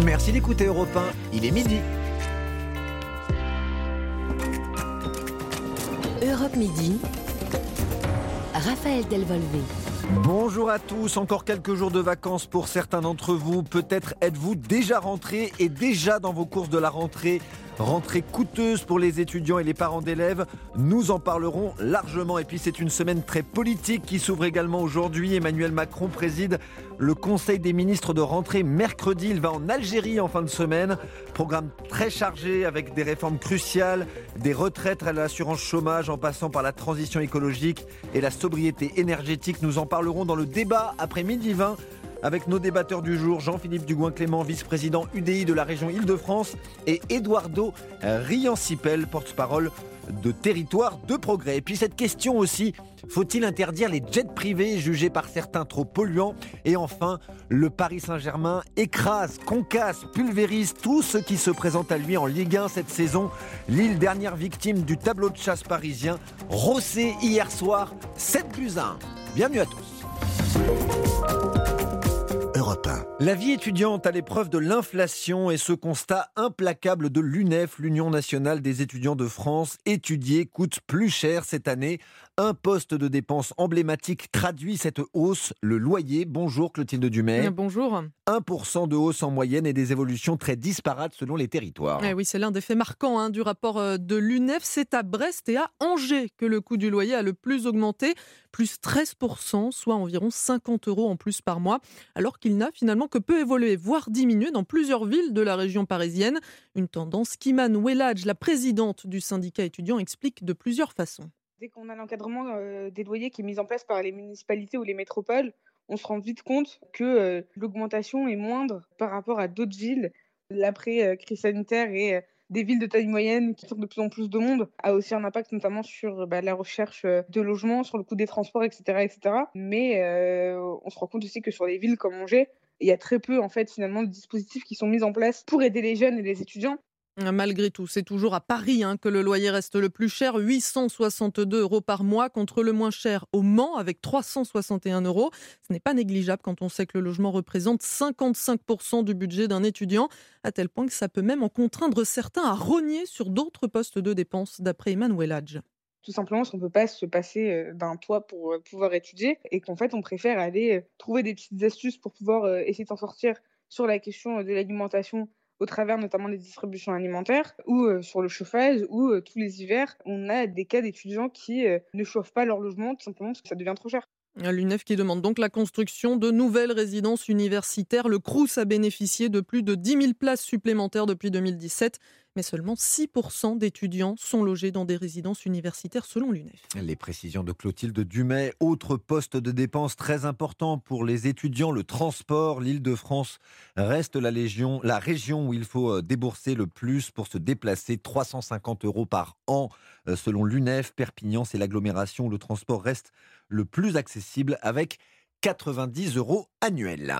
Merci d'écouter Europe 1, il est midi. Europe Midi, Raphaël Delvolvé. Bonjour à tous, encore quelques jours de vacances pour certains d'entre vous. Peut-être êtes-vous déjà rentré et déjà dans vos courses de la rentrée. Rentrée coûteuse pour les étudiants et les parents d'élèves. Nous en parlerons largement. Et puis c'est une semaine très politique qui s'ouvre également aujourd'hui. Emmanuel Macron préside le Conseil des ministres de rentrée mercredi. Il va en Algérie en fin de semaine. Programme très chargé avec des réformes cruciales, des retraites l'assurance chômage en passant par la transition écologique et la sobriété énergétique. Nous parlerons dans le débat après midi 20 avec nos débatteurs du jour, Jean-Philippe Dugoin-Clément, vice-président UDI de la région Île-de-France, et Eduardo Riancipel, porte-parole de Territoire de Progrès. Et puis cette question aussi, faut-il interdire les jets privés jugés par certains trop polluants? Et enfin, le Paris Saint-Germain écrase, concasse, pulvérise tout ce qui se présente à lui en Ligue 1 cette saison. Lille, dernière victime du tableau de chasse parisien, rossé hier soir, 7 plus 1. Bienvenue à tous. La vie étudiante à l'épreuve de l'inflation et ce constat implacable de l'UNEF, l'Union nationale des étudiants de France, étudier coûte plus cher cette année. Un poste de dépense emblématique traduit cette hausse, le loyer. Bonjour Clotilde Dumais. Bonjour. 1% de hausse en moyenne et des évolutions très disparates selon les territoires. Eh oui, c'est l'un des faits marquants hein, du rapport euh, de l'UNEF. C'est à Brest et à Angers que le coût du loyer a le plus augmenté, plus 13%, soit environ 50 euros en plus par mois, alors qu'il n'a finalement que peu évolué, voire diminué dans plusieurs villes de la région parisienne. Une tendance qu'Iman Welladj, la présidente du syndicat étudiant, explique de plusieurs façons. Dès qu'on a l'encadrement euh, des loyers qui est mis en place par les municipalités ou les métropoles, on se rend vite compte que euh, l'augmentation est moindre par rapport à d'autres villes. L'après-crise euh, sanitaire et des villes de taille moyenne qui attirent de plus en plus de monde a aussi un impact notamment sur bah, la recherche de logements, sur le coût des transports, etc. etc. Mais on se rend compte aussi que sur les villes comme Angers, il y a très peu en fait finalement de dispositifs qui sont mis en place pour aider les jeunes et les étudiants. Malgré tout, c'est toujours à Paris hein, que le loyer reste le plus cher, 862 euros par mois contre le moins cher au Mans avec 361 euros. Ce n'est pas négligeable quand on sait que le logement représente 55% du budget d'un étudiant, à tel point que ça peut même en contraindre certains à rogner sur d'autres postes de dépenses, d'après Emmanuel Hadj tout simplement qu'on ne peut pas se passer euh, d'un toit pour euh, pouvoir étudier et qu'en fait on préfère aller euh, trouver des petites astuces pour pouvoir essayer de s'en sortir sur la question de l'alimentation au travers notamment des distributions alimentaires ou euh, sur le chauffage ou euh, tous les hivers, on a des cas d'étudiants qui euh, ne chauffent pas leur logement tout simplement parce que ça devient trop cher. L'UNEF qui demande donc la construction de nouvelles résidences universitaires. Le CRUS a bénéficié de plus de 10 000 places supplémentaires depuis 2017 mais seulement 6% d'étudiants sont logés dans des résidences universitaires selon l'UNEF. Les précisions de Clotilde Dumay. Autre poste de dépense très important pour les étudiants, le transport. L'île de France reste la, la région où il faut euh, débourser le plus pour se déplacer. 350 euros par an euh, selon l'UNEF. Perpignan, c'est l'agglomération où le transport reste le plus accessible avec 90 euros annuels.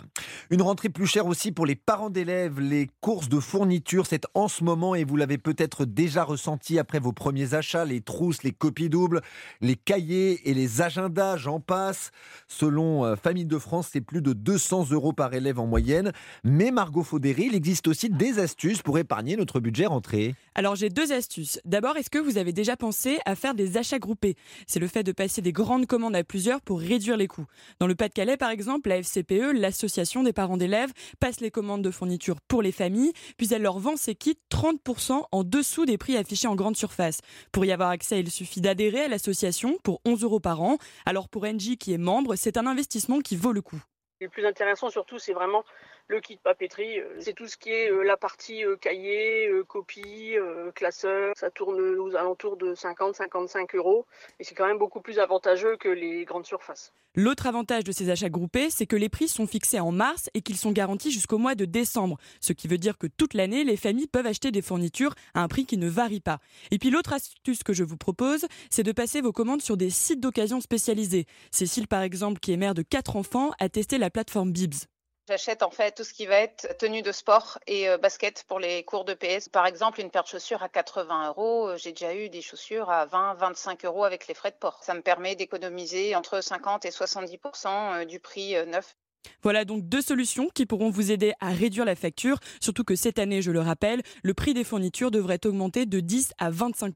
Une rentrée plus chère aussi pour les parents d'élèves. Les courses de fournitures, c'est en ce moment et vous l'avez peut-être déjà ressenti après vos premiers achats, les trousses, les copies doubles, les cahiers et les agendas, j'en passe. Selon euh, Famille de France, c'est plus de 200 euros par élève en moyenne. Mais Margot Faudéry, il existe aussi des astuces pour épargner notre budget rentrée. Alors j'ai deux astuces. D'abord, est-ce que vous avez déjà pensé à faire des achats groupés? C'est le fait de passer des grandes commandes à plusieurs pour réduire les coûts. Dans le Pas-de-Calais, par exemple, la FCPE, l'association des parents d'élèves, passe les commandes de fournitures pour les familles, puis elle leur vend ses kits 30% en dessous des prix affichés en grande surface. Pour y avoir accès, il suffit d'adhérer à l'association pour 11 euros par an. Alors pour NJ qui est membre, c'est un investissement qui vaut le coup. Le plus intéressant surtout, c'est vraiment le kit papeterie, euh, c'est tout ce qui est euh, la partie euh, cahier, copie, classeur. Ça tourne aux alentours de 50-55 euros et c'est quand même beaucoup plus avantageux que les grandes surfaces. L'autre avantage de ces achats groupés, c'est que les prix sont fixés en mars et qu'ils sont garantis jusqu'au mois de décembre, ce qui veut dire que toute l'année, les familles peuvent acheter des fournitures à un prix qui ne varie pas. Et puis l'autre astuce que je vous propose, c'est de passer vos commandes sur des sites d'occasion spécialisés. Cécile, par exemple, qui est mère de quatre enfants, a testé la plateforme Bibs. J'achète en fait tout ce qui va être tenue de sport et euh, basket pour les cours de PS. Par exemple, une paire de chaussures à 80 euros. Euh, j'ai déjà eu des chaussures à 20, 25 euros avec les frais de port. Ça me permet d'économiser entre 50 et 70% euh, du prix neuf. Voilà donc deux solutions qui pourront vous aider à réduire la facture, surtout que cette année, je le rappelle, le prix des fournitures devrait augmenter de 10 à 25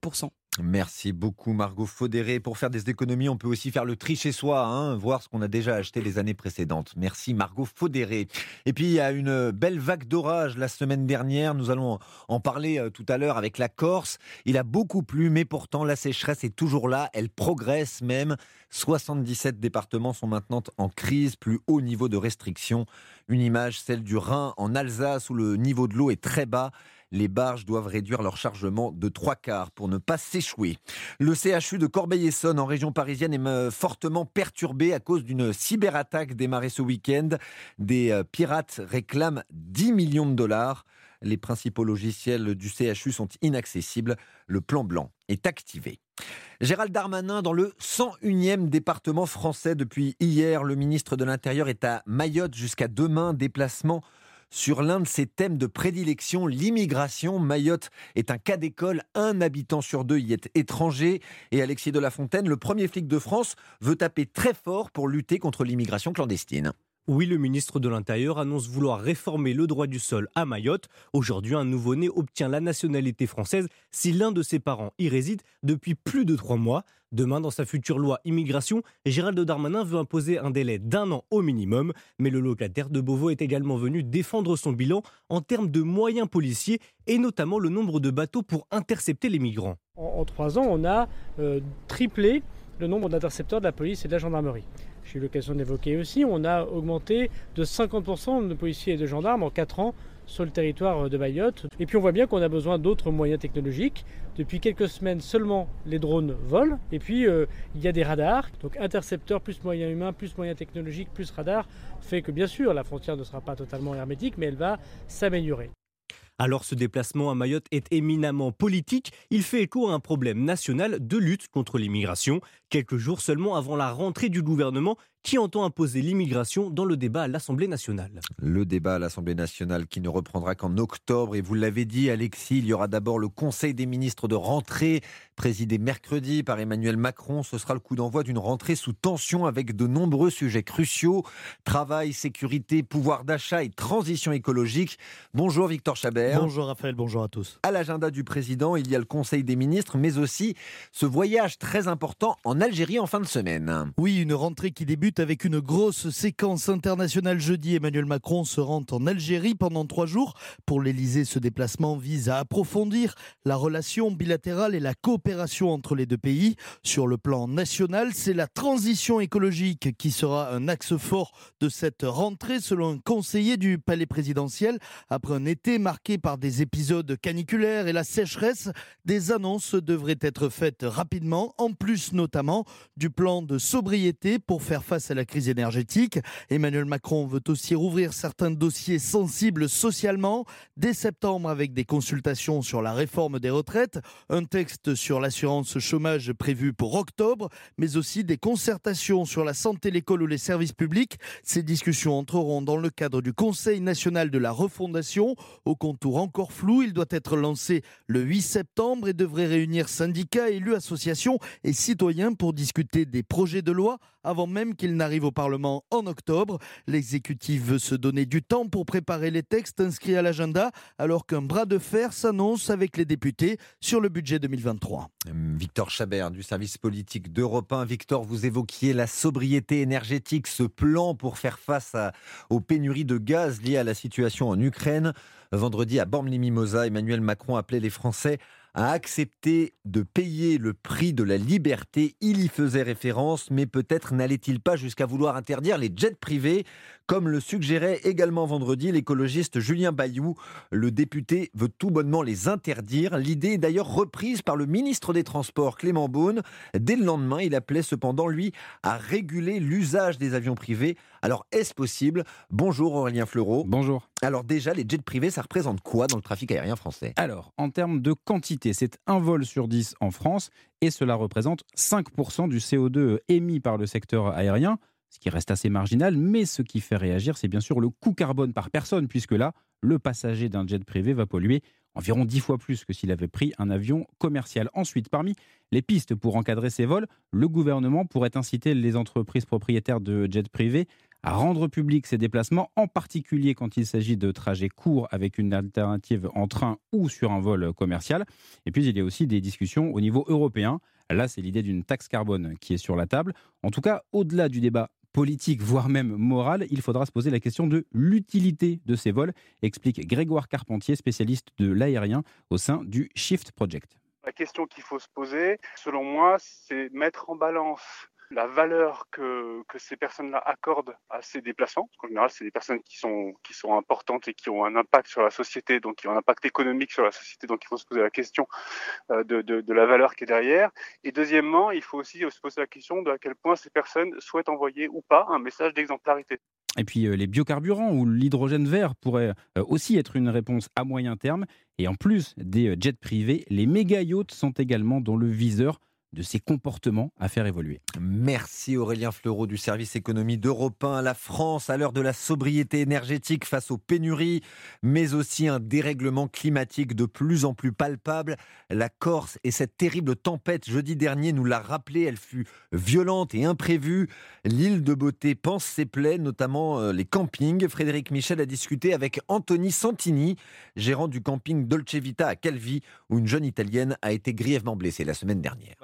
Merci beaucoup Margot Faudéré. Pour faire des économies, on peut aussi faire le tri chez soi, hein, voir ce qu'on a déjà acheté les années précédentes. Merci Margot Faudéré. Et puis il y a une belle vague d'orage la semaine dernière. Nous allons en parler euh, tout à l'heure avec la Corse. Il a beaucoup plu, mais pourtant la sécheresse est toujours là. Elle progresse même. 77 départements sont maintenant en crise, plus haut niveau de restriction. Une image, celle du Rhin en Alsace où le niveau de l'eau est très bas les barges doivent réduire leur chargement de trois quarts pour ne pas s'échouer. Le CHU de Corbeil-Essonne en région parisienne est euh, fortement perturbé à cause d'une cyberattaque démarrée ce week-end. Des euh, pirates réclament 10 millions de dollars. Les principaux logiciels du CHU sont inaccessibles. Le plan blanc est activé. Gérald Darmanin dans le 101e département français depuis hier. Le ministre de l'Intérieur est à Mayotte jusqu'à demain. Déplacement sur l'un de ses thèmes de prédilection, l'immigration. Mayotte est un cas d'école, un habitant sur deux y est étranger. Et Alexis de la Fontaine, le premier flic de France, veut taper très fort pour lutter contre l'immigration clandestine. Oui, le ministre de l'Intérieur annonce vouloir réformer le droit du sol à Mayotte. Aujourd'hui, un nouveau-né obtient la nationalité française si l'un de ses parents y réside depuis plus de trois mois. Demain, dans sa future loi immigration, Gérald Darmanin veut imposer un délai d'un an au minimum. Mais le locataire de Beauvau est également venu défendre son bilan en termes de moyens policiers et notamment le nombre de bateaux pour intercepter les migrants. En, trois ans, on a euh, triplé le nombre d'intercepteurs de la police et de la gendarmerie j'ai eu l'occasion d'évoquer aussi, on a augmenté de 50% de policiers et de gendarmes en 4 ans sur le territoire de Mayotte. Et puis on voit bien qu'on a besoin d'autres moyens technologiques. Depuis quelques semaines seulement, les drones volent. Et puis euh, il y a des radars. Donc intercepteurs plus moyens humains, plus moyens technologiques, plus radars, fait que bien sûr la frontière ne sera pas totalement hermétique, mais elle va s'améliorer. Alors ce déplacement à Mayotte est éminemment politique. Il fait écho à un problème national de lutte contre l'immigration, quelques jours seulement avant la rentrée du gouvernement qui entend imposer l'immigration dans le débat à l'Assemblée nationale. Le débat à l'Assemblée nationale qui ne reprendra qu'en octobre. Et vous l'avez dit, Alexis, il y aura d'abord le Conseil des ministres de rentrée, présidé mercredi par Emmanuel Macron. Ce sera le coup d'envoi d'une rentrée sous tension avec de nombreux sujets cruciaux. Travail, sécurité, pouvoir d'achat et transition écologique. Bonjour Victor Chabert. Bonjour Raphaël, bonjour à tous. À l'agenda du président, il y a le Conseil des ministres, mais aussi ce voyage très important en Algérie en fin de semaine. Oui, une rentrée qui débute avec une grosse séquence internationale jeudi. Emmanuel Macron se rend en Algérie pendant trois jours. Pour l'Elysée, ce déplacement vise à approfondir la relation bilatérale et la coopération entre les deux pays. Sur le plan national, c'est la transition écologique qui sera un axe fort de cette rentrée, selon un conseiller du palais présidentiel. Après un été marqué par des épisodes caniculaires et la sécheresse, des annonces devraient être faites rapidement, en plus notamment du plan de sobriété pour faire face à la crise énergétique. Emmanuel Macron veut aussi rouvrir certains dossiers sensibles socialement dès septembre avec des consultations sur la réforme des retraites, un texte sur l'assurance chômage prévu pour octobre, mais aussi des concertations sur la santé, l'école ou les services publics. Ces discussions entreront dans le cadre du Conseil national de la refondation, au contour encore flou. Il doit être lancé le 8 septembre et devrait réunir syndicats, élus, associations et citoyens pour discuter des projets de loi avant même qu'il n'arrive au Parlement en octobre. L'exécutif veut se donner du temps pour préparer les textes inscrits à l'agenda, alors qu'un bras de fer s'annonce avec les députés sur le budget 2023. Victor Chabert du service politique d'Europe 1. Victor, vous évoquiez la sobriété énergétique, ce plan pour faire face aux pénuries de gaz liées à la situation en Ukraine. Vendredi à Bormes-les-Mimosas, Emmanuel Macron appelait les Français a accepté de payer le prix de la liberté. Il y faisait référence, mais peut-être n'allait-il pas jusqu'à vouloir interdire les jets privés, comme le suggérait également vendredi l'écologiste Julien Bayou. Le député veut tout bonnement les interdire. L'idée est d'ailleurs reprise par le ministre des Transports, Clément Beaune. Dès le lendemain, il appelait cependant, lui, à réguler l'usage des avions privés. Alors, est-ce possible Bonjour Aurélien Fleureau. Bonjour. Alors déjà, les jets privés, ça représente quoi dans le trafic aérien français Alors, en termes de quantité, c'est un vol sur 10 en France et cela représente 5% du CO2 émis par le secteur aérien, ce qui reste assez marginal, mais ce qui fait réagir, c'est bien sûr le coût carbone par personne, puisque là, le passager d'un jet privé va polluer environ 10 fois plus que s'il avait pris un avion commercial. Ensuite, parmi les pistes pour encadrer ces vols, le gouvernement pourrait inciter les entreprises propriétaires de jets privés à rendre public ces déplacements, en particulier quand il s'agit de trajets courts avec une alternative en train ou sur un vol commercial. Et puis il y a aussi des discussions au niveau européen. Là, c'est l'idée d'une taxe carbone qui est sur la table. En tout cas, au-delà du débat politique, voire même moral, il faudra se poser la question de l'utilité de ces vols, explique Grégoire Carpentier, spécialiste de l'aérien au sein du Shift Project. La question qu'il faut se poser, selon moi, c'est mettre en balance la valeur que, ces personnes-là accordent à ces. Parce qu'en général, c'est des personnes qui sont, importantes et qui ont un impact sur la société, donc qui ont un impact économique sur la société. Donc il faut se poser la question euh, de la valeur qui est derrière. Et deuxièmement, il faut aussi se poser la question de à quel point ces personnes souhaitent envoyer ou pas un message d'exemplarité. Et puis euh, les biocarburants ou l'hydrogène vert pourraient euh, aussi être une réponse à moyen terme. Et en plus des jets privés, les méga yachts sont également dans le viseur de ces comportements à faire évoluer. Merci Aurélien Fleureau du service économie d'Europe 1. La France, à l'heure de la sobriété énergétique face aux pénuries, mais aussi un dérèglement climatique de plus en plus palpable. La Corse et cette terrible tempête jeudi dernier nous l'a rappelé, elle fut violente et imprévue. L'île de Beauté pense ses plaies, notamment euh, les campings. Frédéric Michel a discuté avec Anthony Santini, gérant du camping Dolce Vita à Calvi, où une jeune Italienne a été grièvement blessée la semaine dernière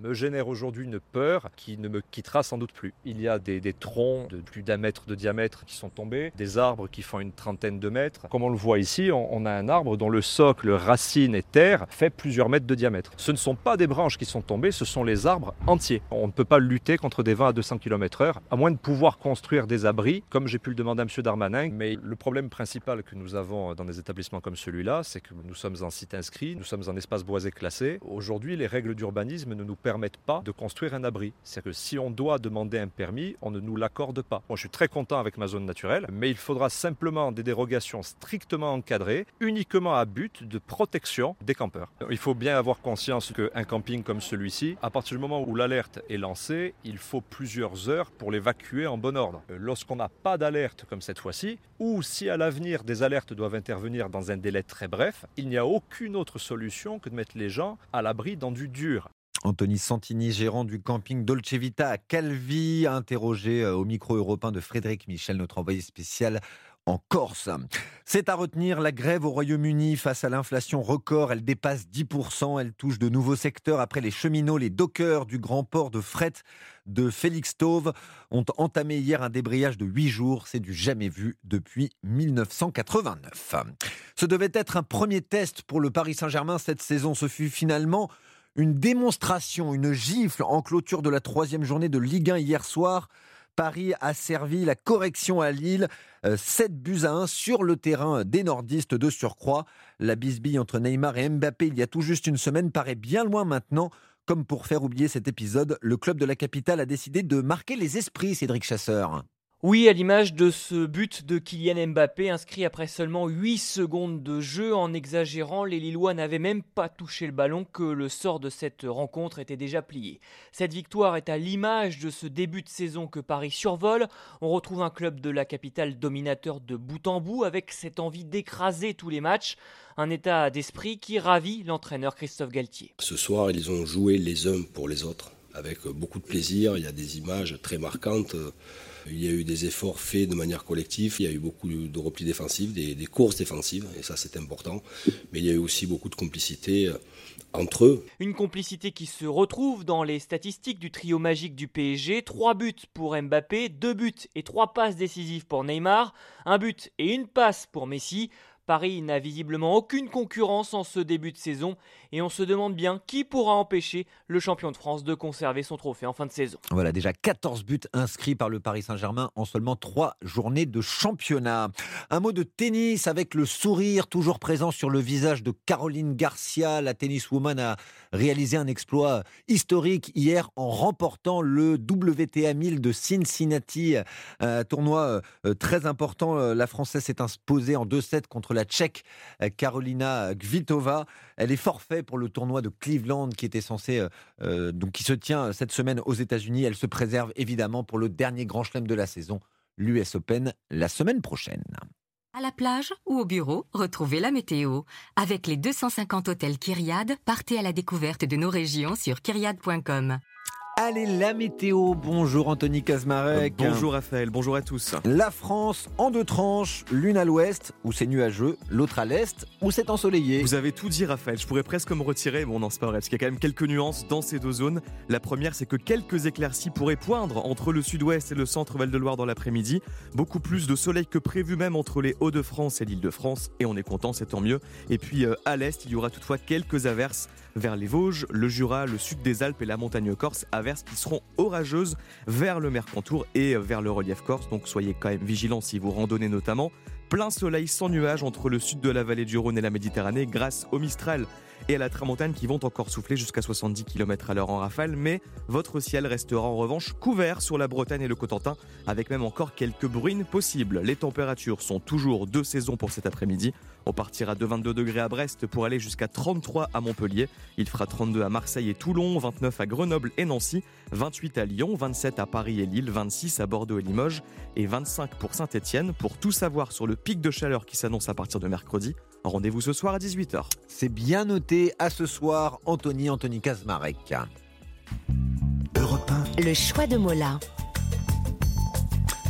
me génère aujourd'hui une peur qui ne me quittera sans doute plus. Il y a des, troncs de plus d'un mètre de diamètre qui sont tombés, des arbres qui font une trentaine de mètres. Comme on le voit ici, on, on a un arbre dont le socle, racine et terre fait plusieurs mètres de diamètre. Ce ne sont pas des branches qui sont tombées, ce sont les arbres entiers. On ne peut pas lutter contre des vents à 200 km/h, à moins de pouvoir construire des abris, comme j'ai pu le demander à M. Darmanin. Mais le problème principal que nous avons dans des établissements comme celui-là, c'est que nous sommes en site inscrit, nous sommes en espace boisé classé. Aujourd'hui, les règles d'urbanisme ne nous permettent pas de construire un abri. C'est-à-dire que si on doit demander un permis, on ne nous l'accorde pas. Moi, je suis très content avec ma zone naturelle, mais il faudra simplement des dérogations strictement encadrées, uniquement à but de protection des campeurs. Il faut bien avoir conscience qu'un camping comme celui-ci, à partir du moment où l'alerte est lancée, il faut plusieurs heures pour l'évacuer en bon ordre. Lorsqu'on n'a pas d'alerte comme cette fois-ci, ou si à l'avenir des alertes doivent intervenir dans un délai très bref, il n'y a aucune autre solution que de mettre les gens à l'abri dans du dur. Anthony Santini, gérant du camping Dolce Vita à Calvi, interrogé euh, au micro européen de Frédéric Michel, notre envoyé spécial en Corse. C'est à retenir, la grève au Royaume-Uni face à l'inflation record, elle dépasse 10%, elle touche de nouveaux secteurs après les cheminots, les dockers du grand port de fret de Felixstowe ont entamé hier un débrayage de 8 jours, c'est du jamais vu depuis 1989. Ce devait être un premier test pour le Paris Saint-Germain cette saison, ce fut finalement une démonstration, une gifle en clôture de la troisième journée de Ligue 1 hier soir. Paris a servi la correction à Lille. 7 euh, buts à 1 sur le terrain des nordistes de surcroît. La bisbille entre Neymar et Mbappé il y a tout juste une semaine paraît bien loin maintenant. Comme pour faire oublier cet épisode, le club de la capitale a décidé de marquer les esprits, Cédric Chasseur. Oui, à l'image de ce but de Kylian Mbappé inscrit après seulement 8 secondes de jeu. En exagérant, les Lillois n'avaient même pas touché le ballon que le sort de cette rencontre était déjà plié. Cette victoire est à l'image de ce début de saison que Paris survole. On retrouve un club de la capitale dominateur de bout en bout avec cette envie d'écraser tous les matchs. Un état d'esprit qui ravit l'entraîneur Christophe Galtier. Ce soir, ils ont joué les uns pour les autres avec beaucoup de plaisir. Il y a des images très marquantes. Il y a eu des efforts faits de manière collective, il y a eu beaucoup de replis défensifs, des, courses défensives, et ça c'est important. Mais il y a eu aussi beaucoup de complicité euh, entre eux. Une complicité qui se retrouve dans les statistiques du trio magique du PSG. 3 buts pour Mbappé, 2 buts et 3 passes décisives pour Neymar, un but et une passe pour Messi. Paris n'a visiblement aucune concurrence en ce début de saison et on se demande bien qui pourra empêcher le champion de France de conserver son trophée en fin de saison. Voilà déjà 14 buts inscrits par le Paris Saint-Germain en seulement 3 journées de championnat. Un mot de tennis avec le sourire toujours présent sur le visage de Caroline Garcia. La tenniswoman a réalisé un exploit historique hier en remportant le WTA 1000 de Cincinnati, un tournoi euh, très important. La Française s'est imposée en 2-7 contre la Tchèque Carolina Kvitova. Elle est forfait pour le tournoi de Cleveland qui était censé, euh, euh, donc qui se tient cette semaine aux États-Unis. Elle se préserve évidemment pour le dernier grand chelem de la saison, l'US Open, la semaine prochaine. À la plage ou au bureau, retrouvez la météo. Avec les 250 hôtels Kyriade, partez à la découverte de nos régions sur kyriade.com. Allez, la météo. Bonjour Anthony Kazmarek. Bonjour Raphaël, bonjour à tous. La France en deux tranches, l'une à l'ouest où c'est nuageux, l'autre à l'est où c'est ensoleillé. Vous avez tout dit Raphaël, je pourrais presque me retirer, bon non c'est pas vrai, parce qu'il y a quand même quelques nuances dans ces deux zones. La première c'est que quelques éclaircies pourraient poindre entre le sud-ouest et le centre Val-de-Loire dans l'après-midi. Beaucoup plus de soleil que prévu même entre les Hauts-de-France et l'Île-de-France, et on est content, c'est tant mieux. Et puis euh, à l'est, il y aura toutefois quelques averses vers les Vosges, le Jura, le sud des Alpes et la montagne corse, qui seront orageuses vers le Mercantour et vers le relief corse. Donc soyez quand même vigilants si vous randonnez notamment. Plein soleil sans nuages entre le sud de la vallée du Rhône et la Méditerranée grâce au Mistral et à la tramontane qui vont encore souffler jusqu'à 70 km à l'heure en rafale, mais votre ciel restera en revanche couvert sur la Bretagne et le Cotentin, avec même encore quelques bruines possibles. Les températures sont toujours de saison pour cet après-midi. On partira de 22 degrés à Brest pour aller jusqu'à 33 à Montpellier. Il fera 32 à Marseille et Toulon, 29 à Grenoble et Nancy, 28 à Lyon, 27 à Paris et Lille, 26 à Bordeaux et Limoges et 25 pour Saint-Étienne. Pour tout savoir sur le pic de chaleur qui s'annonce à partir de mercredi, rendez-vous ce soir à 18h. C'est bien noté à ce soir, Anthony Anthony Kazmarek. Europe 1. Le choix de Mola.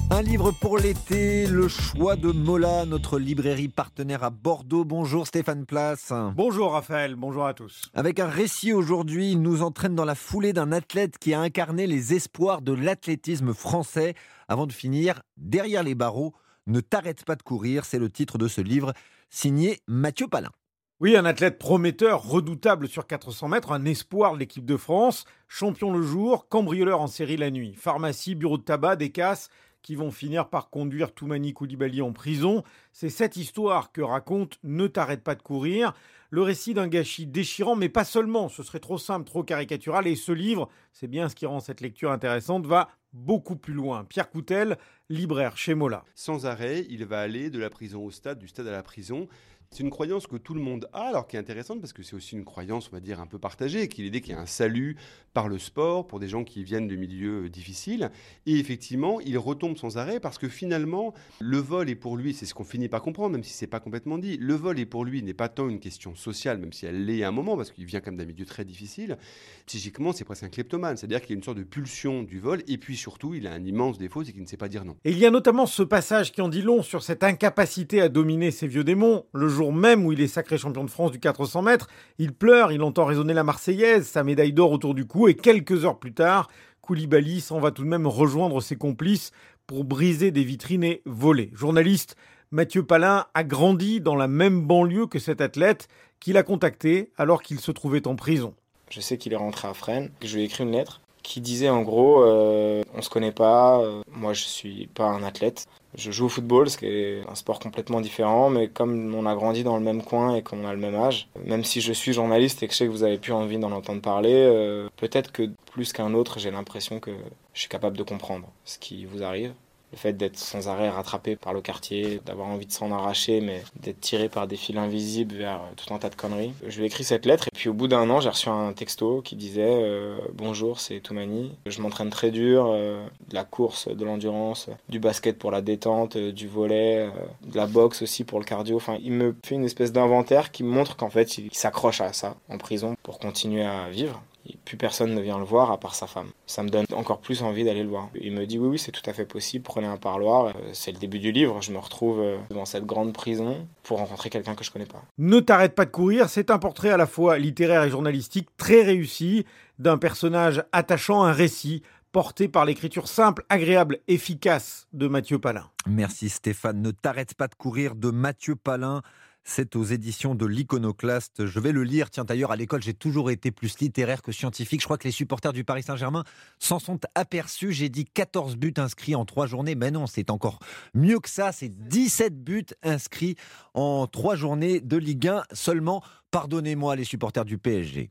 Un livre pour l'été, le choix de Mola, notre librairie partenaire à Bordeaux. Bonjour Stéphane Place. Bonjour Raphaël, bonjour à tous. Avec un récit aujourd'hui, il nous entraîne dans la foulée d'un athlète qui a incarné les espoirs de l'athlétisme français avant de finir derrière les barreaux. Ne t'arrête pas de courir, c'est le titre de ce livre signé Mathieu Palin. Oui, un athlète prometteur, redoutable sur 400 mètres, un espoir de l'équipe de France, champion le jour, cambrioleur en série la nuit, pharmacie, bureau de tabac, des casses, qui vont finir par conduire Toumani Koulibaly en prison. C'est cette histoire que raconte Ne t'arrête pas de courir, le récit d'un gâchis déchirant, mais pas seulement, ce serait trop simple, trop caricatural, et ce livre, c'est bien ce qui rend cette lecture intéressante, va beaucoup plus loin. Pierre Coutel, libraire chez Mola. Sans arrêt, il va aller de la prison au stade, du stade à la prison. C'est une croyance que tout le monde a, alors qui est intéressante parce que c'est aussi une croyance, on va dire, un peu partagée, qu'il est l'idée qu'il y a un salut par le sport pour des gens qui viennent de milieux euh, difficiles. Et effectivement, il retombe sans arrêt parce que finalement, le vol est pour lui, c'est ce qu'on finit par comprendre, même si c'est pas complètement dit, le vol est pour lui n'est pas tant une question sociale, même si elle l'est à un moment, parce qu'il vient quand même d'un milieu très difficile. Psychiquement, c'est presque un kleptomane, c'est-à-dire qu'il y a une sorte de pulsion du vol, et puis surtout, il a un immense défaut, c'est qu'il ne sait pas dire non. Et il y a notamment ce passage qui en dit long sur cette incapacité à dominer ses vieux démons. Le jour même où il est sacré champion de France du 400 mètres, il pleure, il entend résonner la Marseillaise, sa médaille d'or autour du cou, et quelques heures plus tard, Koulibaly s'en va tout de même rejoindre ses complices pour briser des vitrines et voler. Journaliste, Mathieu Palin a grandi dans la même banlieue que cet athlète qu'il a contacté alors qu'il se trouvait en prison. Je sais qu'il est rentré à Fresnes, je lui ai écrit une lettre qui disait en gros euh, on se connaît pas, euh, moi je suis pas un athlète. Je joue au football, ce qui est un sport complètement différent, mais comme on a grandi dans le même coin et qu'on a le même âge, même si je suis journaliste et que je sais que vous avez plus envie d'en entendre parler, euh, peut-être que plus qu'un autre, j'ai l'impression que je suis capable de comprendre ce qui vous arrive le fait d'être sans arrêt rattrapé par le quartier, d'avoir envie de s'en arracher, mais d'être tiré par des fils invisibles vers tout un tas de conneries. Je lui ai écrit cette lettre et puis au bout d'un an, j'ai reçu un texto qui disait euh, Bonjour, c'est Toumani. Je m'entraîne très dur, euh, de la course, de l'endurance, du basket pour la détente, euh, du volet, de la boxe aussi pour le cardio. Enfin, il me fait une espèce d'inventaire qui montre qu'en fait, il s'accroche à ça en prison pour continuer à vivre plus personne ne vient le voir à part sa femme. Ça me donne encore plus envie d'aller le voir. Il me dit oui, oui, c'est tout à fait possible, prenez un parloir. Euh, c'est le début du livre, je me retrouve euh, dans cette grande prison pour rencontrer quelqu'un que je connais pas. Ne t'arrête pas de courir, c'est un portrait à la fois littéraire et journalistique très réussi d'un personnage attachant, un récit porté par l'écriture simple, agréable, efficace de Mathieu Palin. Merci Stéphane. Ne t'arrête pas de courir de Mathieu Palin. C'est aux éditions de l'Iconoclaste. Je vais le lire. Tiens, d'ailleurs, à l'école, j'ai toujours été plus littéraire que scientifique. Je crois que les supporters du Paris Saint-Germain s'en sont aperçus. J'ai dit 14 buts inscrits en trois journées. Mais non, c'est encore mieux que ça. C'est 17 buts inscrits en trois journées de Ligue 1 seulement. Pardonnez-moi, les supporters du PSG.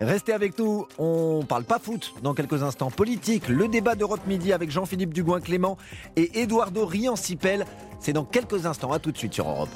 Restez avec nous, on parle pas foot dans quelques instants. Politique, le débat d'Europe Midi avec Jean-Philippe Dugoin-Clément et Eduardo Riancipel. C'est dans quelques instants, à tout de suite sur Europe.